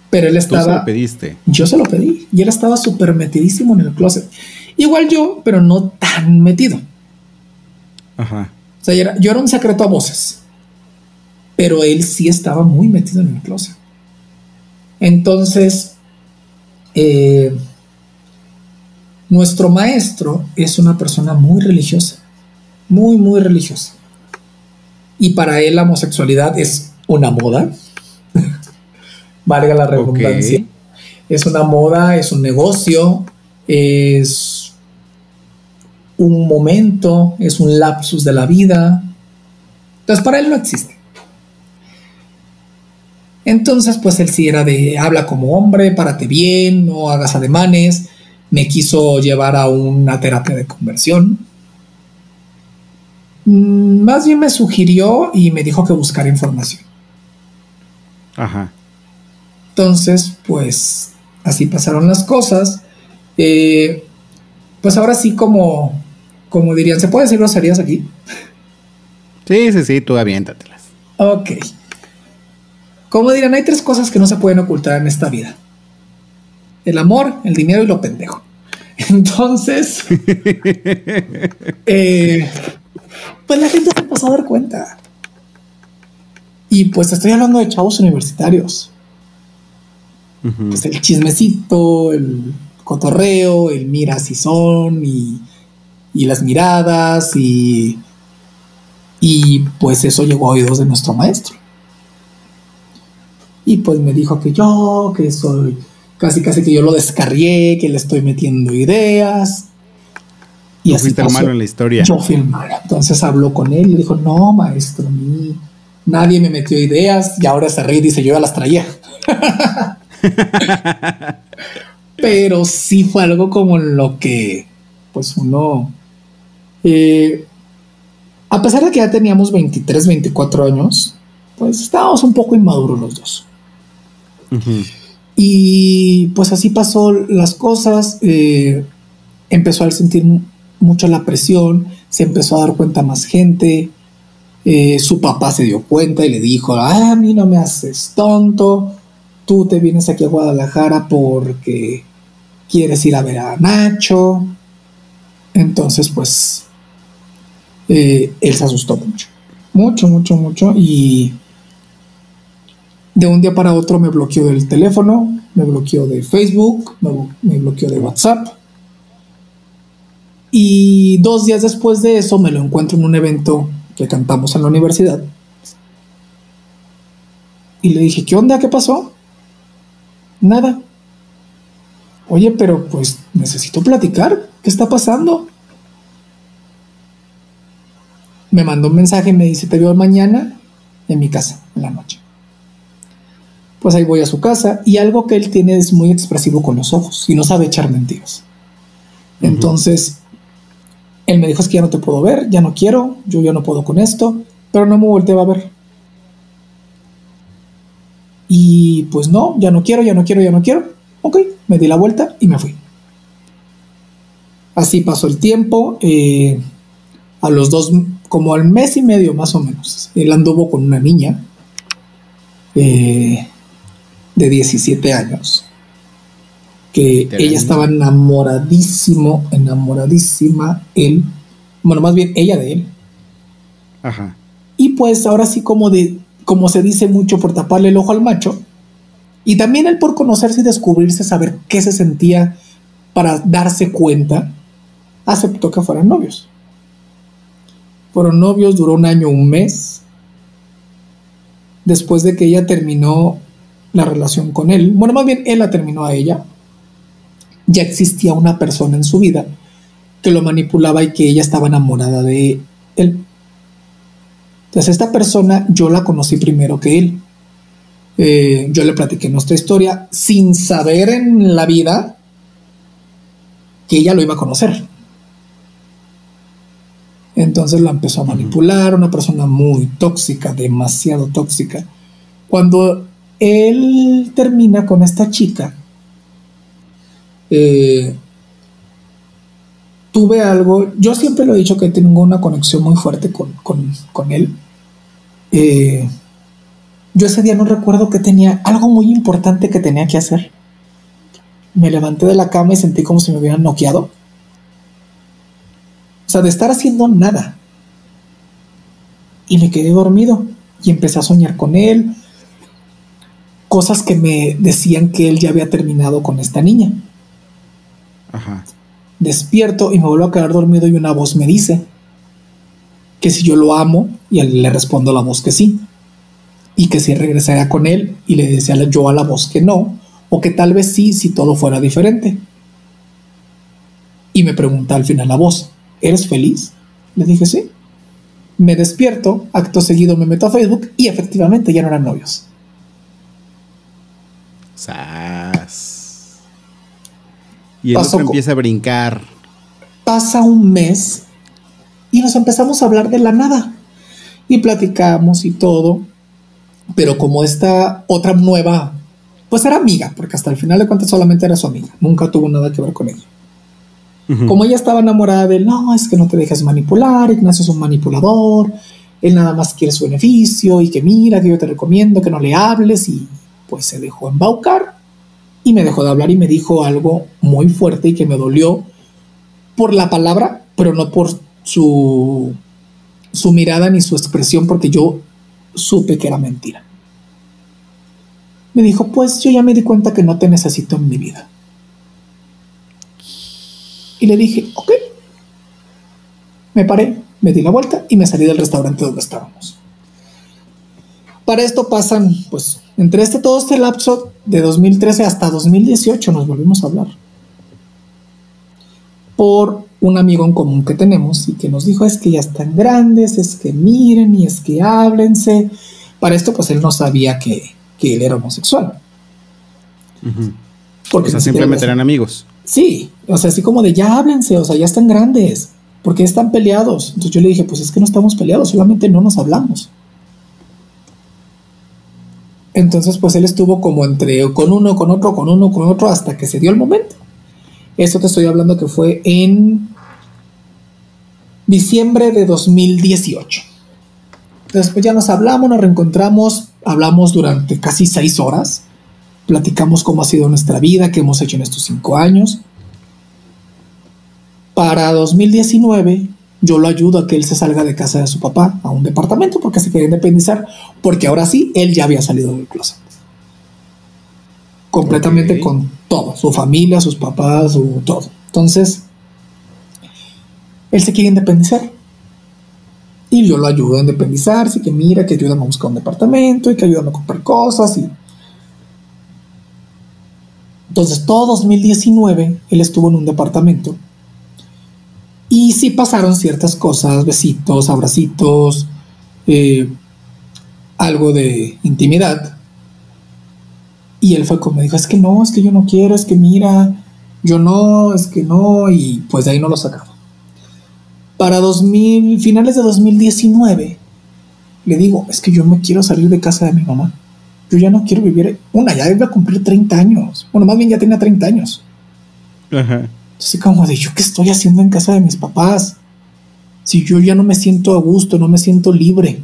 Pero él estaba. ¿Tú se lo pediste? Yo se lo pedí y él estaba súper metidísimo en el closet. Igual yo, pero no tan metido. Ajá. O sea, yo era, un secreto a voces, pero él sí estaba muy metido en el closet. Entonces, eh, nuestro maestro es una persona muy religiosa, muy, muy religiosa. Y para él la homosexualidad es una moda, valga la redundancia. Es una moda, es un negocio, es un momento, es un lapsus de la vida. Entonces para él no existe. Entonces, pues él sí era de habla como hombre, párate bien, no hagas ademanes me quiso llevar a una terapia de conversión. Mm, más bien me sugirió y me dijo que buscara información. Ajá. Entonces, pues así pasaron las cosas. Eh, pues ahora sí, como, como dirían, ¿se puede decir groserías aquí? Sí, sí, sí, tú aviéntatelas. Ok. Como dirían, hay tres cosas que no se pueden ocultar en esta vida el amor, el dinero y lo pendejo. Entonces, eh, pues la gente se empezó a dar cuenta. Y pues estoy hablando de chavos universitarios. Pues el chismecito, el cotorreo, el mira si son y, y las miradas y, y pues eso llegó a oídos de nuestro maestro. Y pues me dijo que yo, que soy casi casi que yo lo descarrié, que le estoy metiendo ideas. Y así fuiste el malo en la historia. Yo fui el malo. Entonces habló con él y dijo, no, maestro, mi, nadie me metió ideas y ahora se ríe y dice yo ya las traía. Pero sí fue algo como lo que, pues uno, eh, a pesar de que ya teníamos 23, 24 años, pues estábamos un poco inmaduros los dos. Y pues así pasó las cosas, eh, empezó a sentir mucho la presión, se empezó a dar cuenta más gente, eh, su papá se dio cuenta y le dijo, a mí no me haces tonto, tú te vienes aquí a Guadalajara porque quieres ir a ver a Nacho. Entonces, pues, eh, él se asustó mucho, mucho, mucho, mucho y de un día para otro me bloqueó del teléfono, me bloqueó de Facebook, me bloqueó de WhatsApp. Y dos días después de eso me lo encuentro en un evento que cantamos en la universidad. Y le dije, ¿qué onda? ¿Qué pasó? Nada. Oye, pero pues necesito platicar. ¿Qué está pasando? Me mandó un mensaje y me dice, te veo mañana en mi casa, en la noche. Pues ahí voy a su casa y algo que él tiene es muy expresivo con los ojos y no sabe echar mentiras. Entonces, él me dijo, es que ya no te puedo ver, ya no quiero, yo ya no puedo con esto, pero no me volteaba a ver. Y pues no, ya no quiero, ya no quiero, ya no quiero. Ok, me di la vuelta y me fui. Así pasó el tiempo. Eh, a los dos, como al mes y medio más o menos, él anduvo con una niña eh, de 17 años que ella estaba enamoradísimo, enamoradísima él, bueno, más bien ella de él. Ajá. Y pues ahora sí como de, como se dice mucho por taparle el ojo al macho, y también él por conocerse y descubrirse, saber qué se sentía para darse cuenta, aceptó que fueran novios. Fueron novios, duró un año, un mes. Después de que ella terminó la relación con él, bueno, más bien él la terminó a ella, ya existía una persona en su vida que lo manipulaba y que ella estaba enamorada de él. Entonces esta persona yo la conocí primero que él. Eh, yo le platiqué nuestra historia sin saber en la vida que ella lo iba a conocer. Entonces la empezó a manipular, una persona muy tóxica, demasiado tóxica. Cuando él termina con esta chica, eh, tuve algo, yo siempre lo he dicho que tengo una conexión muy fuerte con, él. Eh, yo ese día no recuerdo que tenía algo muy importante que tenía que hacer. Me levanté de la cama y sentí como si me hubieran noqueado. O sea, de estar haciendo nada. Y me quedé dormido y empecé a soñar con él. Cosas que me decían que él ya había terminado con esta niña. Despierto y me vuelvo a quedar dormido y una voz me dice que si yo lo amo y le respondo a la voz que sí. Y que si regresaría con él y le decía yo a la voz que no, o que tal vez sí si todo fuera diferente. Y me pregunta al final la voz, ¿eres feliz? Le dije sí. Me despierto, acto seguido me meto a Facebook y efectivamente ya no eran novios. Y el otro empieza a brincar. Pasa un mes y nos empezamos a hablar de la nada. Y platicamos y todo. Pero como esta otra nueva, pues era amiga, porque hasta el final de cuentas solamente era su amiga. Nunca tuvo nada que ver con ella. Como ella estaba enamorada de él, no, es que no te dejes manipular, Ignacio es un manipulador, él nada más quiere su beneficio y que mira, que yo te recomiendo que no le hables y pues se dejó embaucar y me dejó de hablar y me dijo algo muy fuerte y que me dolió por la palabra, pero no por su, su mirada ni su expresión, porque yo supe que era mentira. Me dijo, pues yo ya me di cuenta que no te necesito en mi vida. Y le dije, ok. Me paré, me di la vuelta y me salí del restaurante donde estábamos. Para esto pasan, pues, entre este todo este lapso de 2013 hasta 2018 nos volvimos a hablar. Por un amigo en común que tenemos y que nos dijo es que ya están grandes, es que miren y es que háblense Para esto, pues él no sabía que, que él era homosexual. Porque o sea, simplemente eran amigos. Sí, o sea, así como de ya háblense, o sea, ya están grandes, porque están peleados. Entonces yo le dije, pues es que no estamos peleados, solamente no nos hablamos. Entonces, pues él estuvo como entre con uno, con otro, con uno, con otro, hasta que se dio el momento. Esto te estoy hablando que fue en diciembre de 2018. Después ya nos hablamos, nos reencontramos, hablamos durante casi seis horas, platicamos cómo ha sido nuestra vida, qué hemos hecho en estos cinco años. Para 2019 yo lo ayudo a que él se salga de casa de su papá a un departamento porque se quiere independizar, porque ahora sí, él ya había salido del closet. Completamente con todo, su familia, sus papás, su todo. Entonces, él se quiere independizar. Y yo lo ayudo a independizarse, que mira, que ayúdame a buscar un departamento y que ayúdame a comprar cosas. Y... Entonces, todo 2019 él estuvo en un departamento y sí pasaron ciertas cosas, besitos, abracitos, eh, algo de intimidad. Y él fue como me dijo, es que no, es que yo no quiero, es que mira, yo no, es que no, y pues de ahí no lo sacaba. Para 2000, finales de 2019, le digo, es que yo me quiero salir de casa de mi mamá. Yo ya no quiero vivir, una, ya iba cumplir 30 años. Bueno, más bien ya tenía 30 años. Ajá. Entonces, como de yo qué estoy haciendo en casa de mis papás. Si yo ya no me siento a gusto, no me siento libre.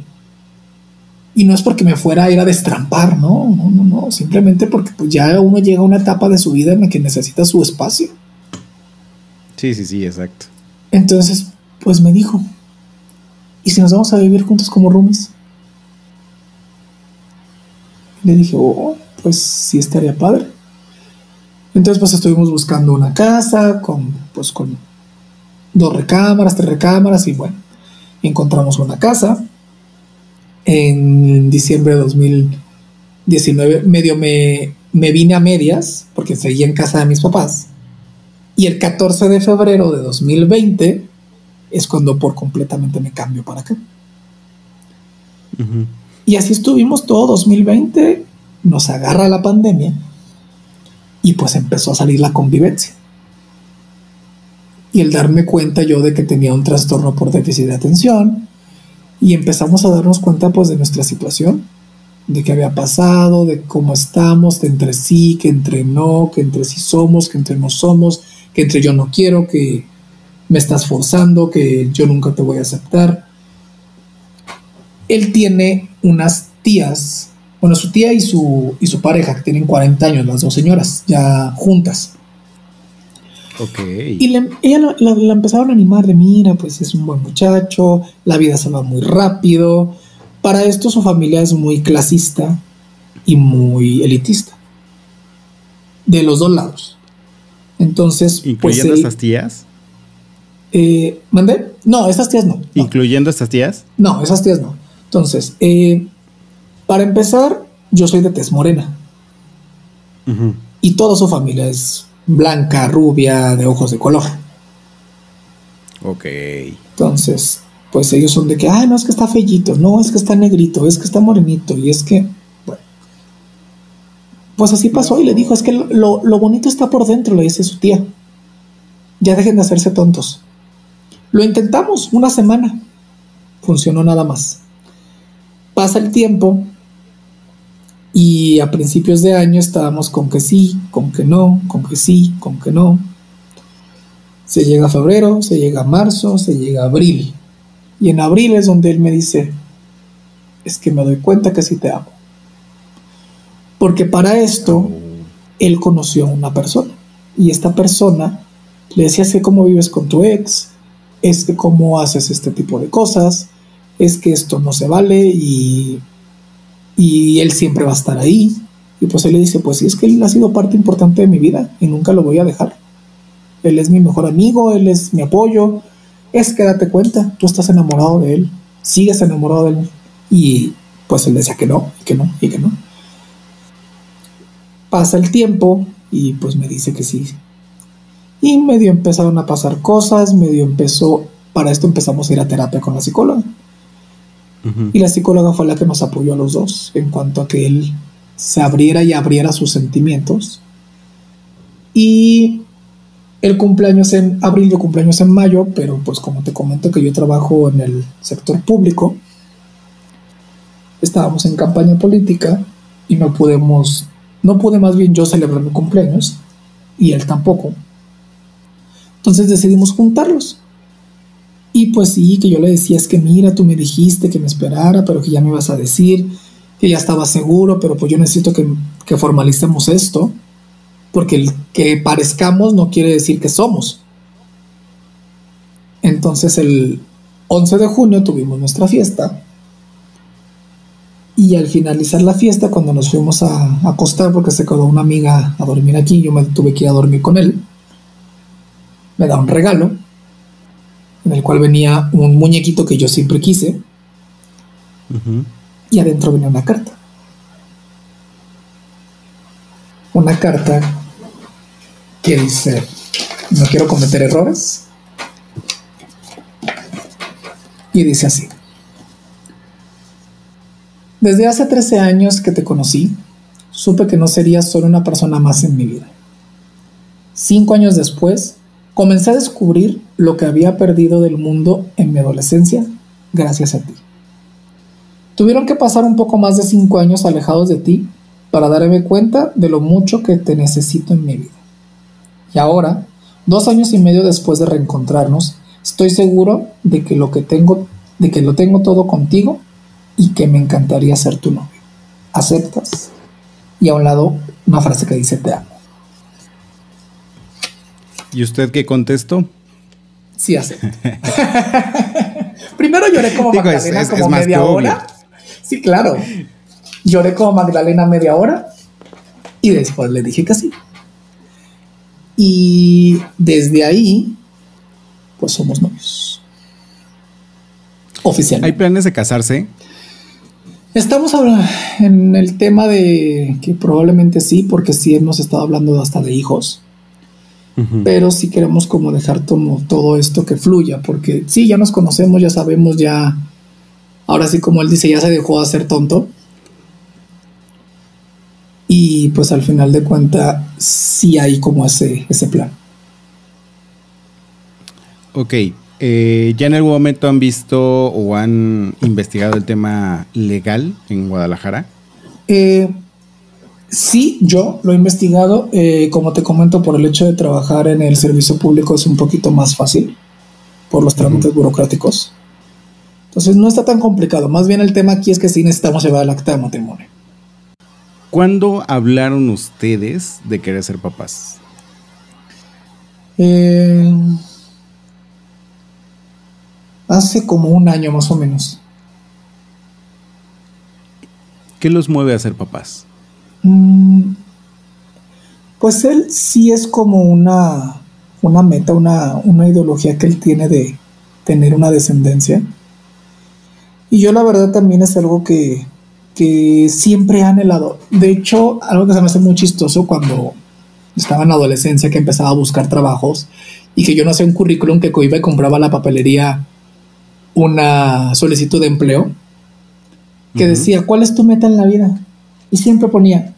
Y no es porque me fuera a ir a destrampar, no, no, no, no. Simplemente porque pues ya uno llega a una etapa de su vida en la que necesita su espacio. Sí, sí, sí, exacto. Entonces, pues me dijo, ¿y si nos vamos a vivir juntos como roomies? Le dije, oh, pues sí estaría padre. Entonces pues estuvimos buscando una casa con pues con dos recámaras, tres recámaras y bueno, encontramos una casa. En diciembre de 2019 medio me, me vine a medias porque seguía en casa de mis papás. Y el 14 de febrero de 2020 es cuando por completamente me cambio para acá. Y así estuvimos todo 2020, nos agarra la pandemia y pues empezó a salir la convivencia. Y el darme cuenta yo de que tenía un trastorno por déficit de atención y empezamos a darnos cuenta pues de nuestra situación, de qué había pasado, de cómo estamos, de entre sí, que entre no, que entre sí somos, que entre no somos, que entre yo no quiero, que me estás forzando, que yo nunca te voy a aceptar. Él tiene unas tías bueno, su tía y su, y su pareja, que tienen 40 años, las dos señoras, ya juntas. Ok. Y ella la, empezaron a animar de, mira, pues es un buen muchacho, la vida se va muy rápido. Para esto su familia es muy clasista y muy elitista. De los dos lados. Entonces, pues ¿Incluyendo estas tías? Eh, ¿Mandé? No, estas tías no, ¿Incluyendo estas tías? No, esas tías no. Entonces, eh, para empezar, yo soy de tez morena. Y toda su familia es blanca, rubia, de ojos de color. Ok. Entonces, pues ellos son de que, ay, no es que está fellito, no es que está negrito, es que está morenito, y es que, bueno. Pues así pasó y le dijo, es que lo, lo bonito está por dentro, le dice su tía. Ya dejen de hacerse tontos. Lo intentamos una semana. Funcionó nada más. Pasa el tiempo y a principios de año estábamos con que sí, con que no, con que sí, con que no. Se llega a febrero, se llega a marzo, se llega a abril. Y en abril es donde él me dice, es que me doy cuenta que sí te amo. Porque para esto, él conoció a una persona. Y esta persona le decía, es cómo vives con tu ex, es que cómo haces este tipo de cosas, es que esto no se vale y y él siempre va a estar ahí. Y pues él le dice, pues sí, es que él ha sido parte importante de mi vida y nunca lo voy a dejar. Él es mi mejor amigo, él es mi apoyo. Es que date cuenta, tú estás enamorado de él, sigues enamorado de él. Y pues él decía que no, y que no, y que no. Pasa el tiempo y pues me dice que sí. Y medio empezaron a pasar cosas, medio empezó, para esto empezamos a ir a terapia con la psicóloga. Y la psicóloga fue la que nos apoyó a los dos en cuanto a que él se abriera y abriera sus sentimientos. Y el cumpleaños en abril, yo cumpleaños en mayo, pero pues como te comento que yo trabajo en el sector público, estábamos en campaña política y no pudimos, no pude más bien yo celebrar mi cumpleaños y él tampoco. Entonces decidimos juntarlos. Y pues sí, que yo le decía, es que mira, tú me dijiste que me esperara, pero que ya me ibas a decir, que ya estaba seguro, pero pues yo necesito que, formalicemos esto, porque el que parezcamos no quiere decir que somos. Entonces el 11 de junio tuvimos nuestra fiesta. Y al finalizar la fiesta, cuando nos fuimos a acostar, porque se quedó una amiga a dormir aquí, yo me tuve que ir a dormir con él, me da un regalo en el cual venía un muñequito que yo siempre quise. Y adentro venía una carta. Una carta que dice, no quiero cometer errores. Y dice así. Desde hace 13 años que te conocí, supe que no serías solo una persona más en mi vida. Cinco años después, Comencé a descubrir lo que había perdido del mundo en mi adolescencia gracias a ti. Tuvieron que pasar un poco más de cinco años alejados de ti para darme cuenta de lo mucho que te necesito en mi vida. Y ahora, dos años y medio después de reencontrarnos, estoy seguro de que lo que tengo, de que lo tengo todo contigo y que me encantaría ser tu novio. ¿Aceptas? Y a un lado una frase que dice te amo. ¿Y usted qué contestó? Sí, hace. Primero lloré como Magdalena como media hora. Sí, claro. Lloré como Magdalena media hora y después le dije que sí. Y desde ahí, pues somos novios. Oficialmente. ¿Hay planes de casarse? Estamos en el tema de que probablemente sí, porque sí hemos estado hablando hasta de hijos pero si queremos como dejar todo esto que fluya, porque sí, ya nos conocemos, ya sabemos, ya, ahora sí como él dice, ya se dejó de hacer tonto. Y pues al final de cuentas sí hay como ese, ese plan. Ok, eh, ¿ya en algún momento han visto o han investigado el tema legal en Guadalajara? Eh, Sí, yo lo he investigado. Eh, como te comento, por el hecho de trabajar en el servicio público es un poquito más fácil por los trámites burocráticos. Entonces no está tan complicado. Más bien el tema aquí es que sí necesitamos llevar el acta de matrimonio. ¿Cuándo hablaron ustedes de querer ser papás? Eh, hace como un año más o menos. ¿Qué los mueve a ser papás? Mm, pues él sí es como una, una meta, una, una ideología que él tiene de tener una descendencia. Y yo la verdad también es algo que, que siempre he anhelado. De hecho, algo que se me hace muy chistoso cuando estaba en la adolescencia que empezaba a buscar trabajos y que yo no hacía un currículum que iba y compraba la papelería una solicitud de empleo que decía, ¿cuál es tu meta en la vida? Y siempre ponía,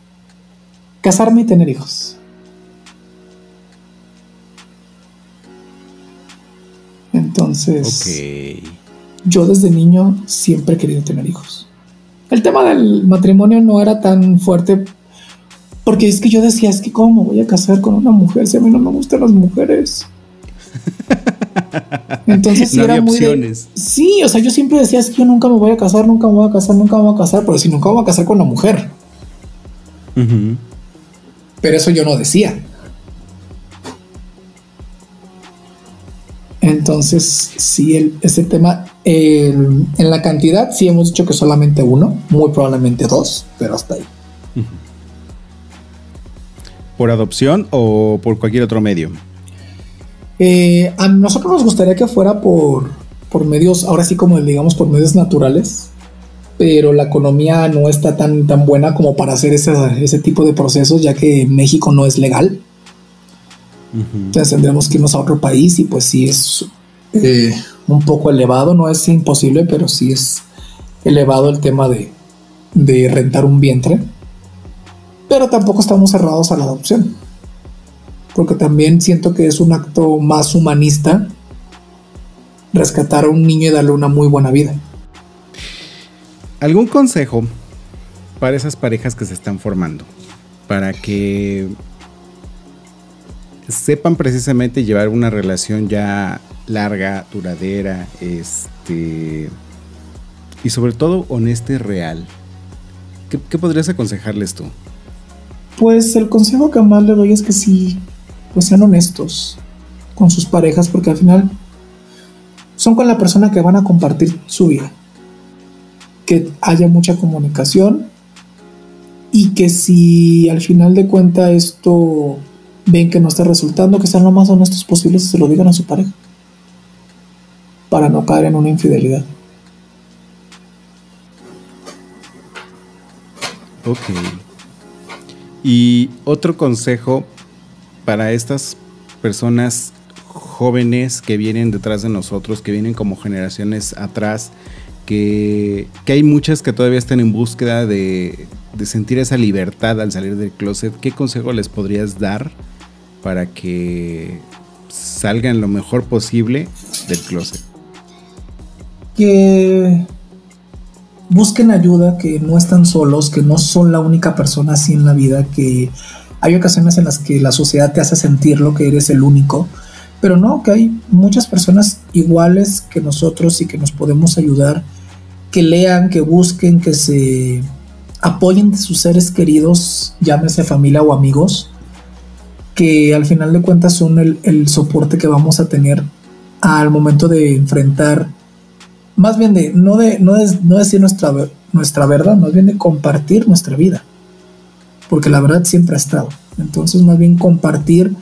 casarme y tener hijos. Entonces, yo desde niño siempre he querido tener hijos. El tema del matrimonio no era tan fuerte porque es que yo decía, es que cómo me voy a casar con una mujer si a mí no me gustan las mujeres. Entonces no era muy opciones. sí, o sea, yo siempre decía, es que yo nunca me voy a casar, nunca me voy a casar, nunca me voy a casar, pero si nunca me voy a casar con una mujer. Pero eso yo no decía. Entonces, sí, el, ese tema, en la cantidad, sí hemos dicho que solamente uno, muy probablemente dos, pero hasta ahí. ¿Por adopción o por cualquier otro medio? Eh, a nosotros nos gustaría que fuera por, por medios, ahora sí como digamos, por medios naturales, pero la economía no está tan, tan buena como para hacer ese, tipo de procesos, ya que México no es legal. Entonces tendremos que irnos a otro país y pues sí es eh, un poco elevado, no es imposible, pero sí es elevado el tema de, de rentar un vientre, pero tampoco estamos cerrados a la adopción, porque también siento que es un acto más humanista rescatar a un niño y darle una muy buena vida. ¿Algún consejo para esas parejas que se están formando? Para que sepan precisamente llevar una relación ya larga, duradera, este y sobre todo honesta y real. ¿Qué, podrías aconsejarles tú? Pues el consejo que más le doy es que sí, pues sean honestos con sus parejas, porque al final son con la persona que van a compartir su vida. Que haya mucha comunicación y que si al final de cuenta esto ven que no está resultando, que sean lo más honestos posibles y se lo digan a su pareja. Para no caer en una infidelidad. Ok. Y otro consejo para estas personas jóvenes que vienen detrás de nosotros, que vienen como generaciones atrás, que, hay muchas que todavía están en búsqueda de, de, sentir esa libertad al salir del closet. ¿Qué consejo les podrías dar para que salgan lo mejor posible del closet? Que busquen ayuda, que no están solos, que no son la única persona así en la vida, que hay ocasiones en las que la sociedad te hace sentir lo que eres el único, pero no, que hay muchas personas iguales que nosotros y que nos podemos ayudar, que lean, que busquen, que se apoyen de sus seres queridos, llámese familia o amigos, que al final de cuentas son el, el soporte que vamos a tener al momento de enfrentar más bien de no de no, no decir nuestra, nuestra verdad, más bien de compartir nuestra vida. Porque la verdad siempre ha estado. Entonces, más bien compartir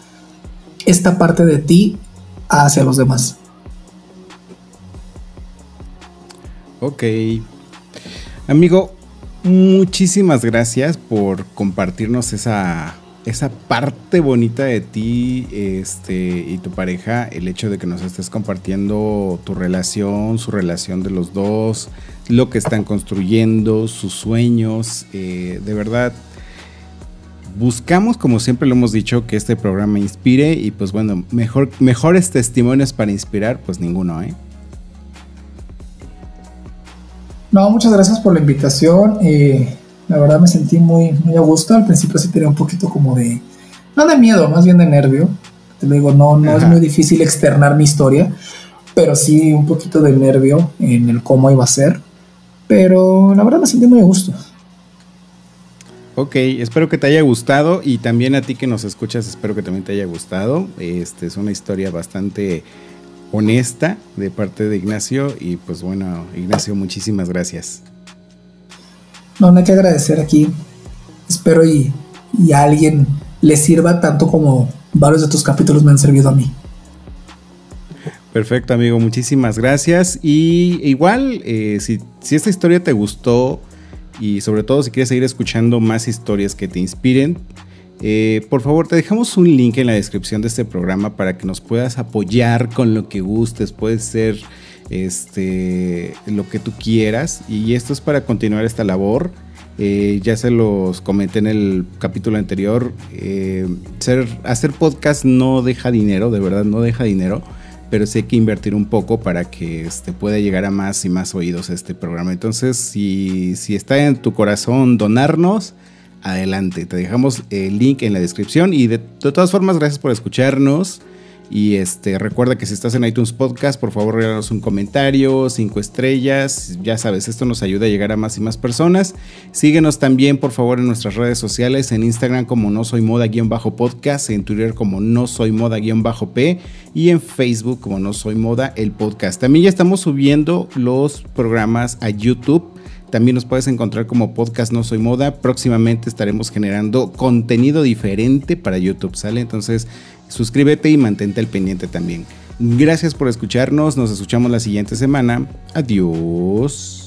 esta parte de ti hacia los demás. Ok. Amigo, muchísimas gracias por compartirnos esa esa parte bonita de ti este, y tu pareja, el hecho de que nos estés compartiendo tu relación, su relación de los dos, lo que están construyendo, sus sueños, eh, de verdad. Buscamos, como siempre lo hemos dicho, que este programa inspire y pues bueno, mejor, mejores testimonios para inspirar, pues ninguno, ¿eh? No, muchas gracias por la invitación. Eh, la verdad me sentí muy, muy a gusto. Al principio sí tenía un poquito como de, no de miedo, más bien de nervio. Te digo, no, no es muy difícil externar mi historia, pero sí un poquito de nervio en el cómo iba a ser. Pero la verdad me sentí muy a gusto. Ok, espero que te haya gustado y también a ti que nos escuchas, espero que también te haya gustado. Este es una historia bastante honesta de parte de Ignacio y pues bueno, Ignacio, muchísimas gracias. No, no hay que agradecer aquí. Espero y, a alguien le sirva tanto como varios de tus capítulos me han servido a mí. Perfecto, amigo. Muchísimas gracias. Y igual, eh, si, esta historia te gustó y sobre todo si quieres seguir escuchando más historias que te inspiren, eh, por favor, te dejamos un link en la descripción de este programa para que nos puedas apoyar con lo que gustes. Puede ser este, lo que tú quieras. Y esto es para continuar esta labor. Eh, ya se los comenté en el capítulo anterior. Eh, hacer podcast no deja dinero, de verdad no deja dinero. Pero sí hay que invertir un poco para que este, pueda llegar a más y más oídos este programa. Entonces, si, si está en tu corazón donarnos, adelante. Te dejamos el link en la descripción. Y de todas formas, gracias por escucharnos. Y este, recuerda que si estás en iTunes Podcast, por favor regálanos un comentario, cinco estrellas. Ya sabes, esto nos ayuda a llegar a más y más personas. Síguenos también, por favor, en nuestras redes sociales, en Instagram como no soy moda-podcast, en Twitter como no soy moda-p y en Facebook como no soy moda el podcast. También ya estamos subiendo los programas a YouTube. También nos puedes encontrar como podcast No Soy Moda. Próximamente estaremos generando contenido diferente para YouTube, ¿sale? Entonces suscríbete y mantente al pendiente también. Gracias por escucharnos, nos escuchamos la siguiente semana. Adiós.